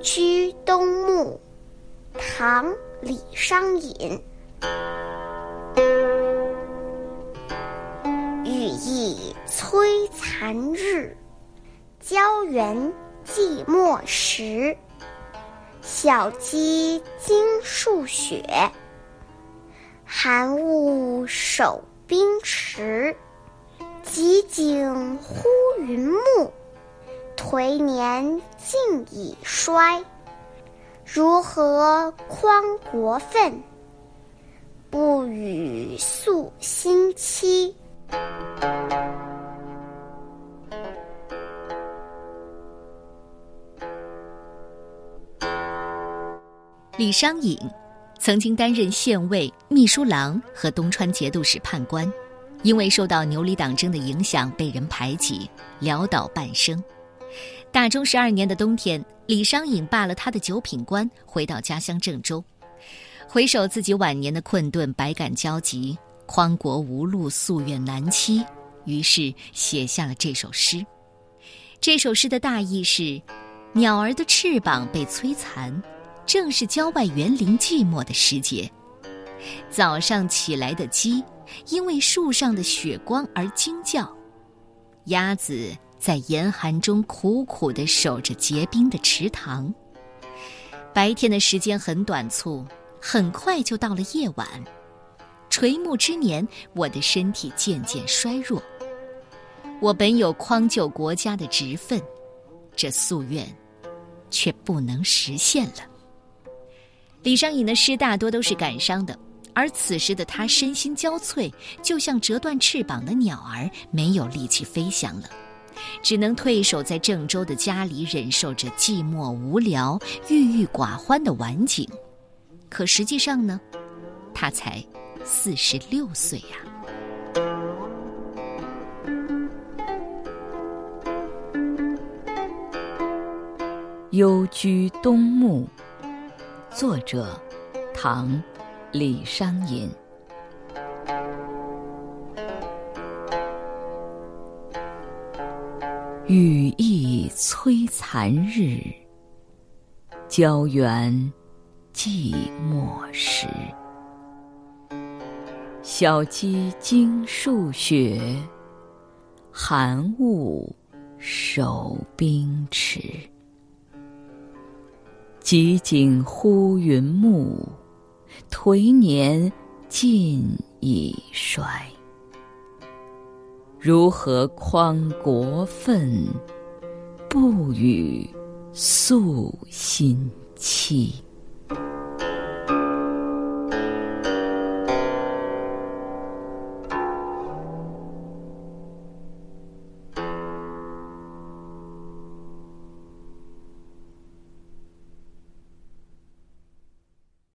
居东牧，唐·李商隐。羽翼催残日，胶原寂寞时。小鸡惊数雪，寒雾守冰池。极景忽云暮，回年近已衰。如何匡国愤，不与诉新期。李商隐曾经担任县尉、秘书郎和东川节度使判官，因为受到牛李党争的影响，被人排挤，潦倒半生。大中十二年的冬天，李商隐罢了他的九品官，回到家乡郑州。回首自己晚年的困顿，百感交集，匡国无路，夙愿难期，于是写下了这首诗。这首诗的大意是：鸟儿的翅膀被摧残。正是郊外园林寂寞的时节，早上起来的鸡因为树上的雪光而惊叫，鸭子在严寒中苦苦地守着结冰的池塘。白天的时间很短促，很快就到了夜晚。垂暮之年，我的身体渐渐衰弱。我本有匡救国家的职分，这夙愿却不能实现了。李商隐的诗大多都是感伤的，而此时的他身心交瘁，就像折断翅膀的鸟儿，没有力气飞翔了，只能退守在郑州的家里，忍受着寂寞无聊、郁郁寡欢的晚景。可实际上呢，他才四十六岁呀。幽居东牧。作者：唐·李商隐。羽翼催残日，胶原寂寞时。小鸡惊数雪，寒雾守冰池。极景忽云暮，颓年尽已衰。如何匡国愤，不与素心期。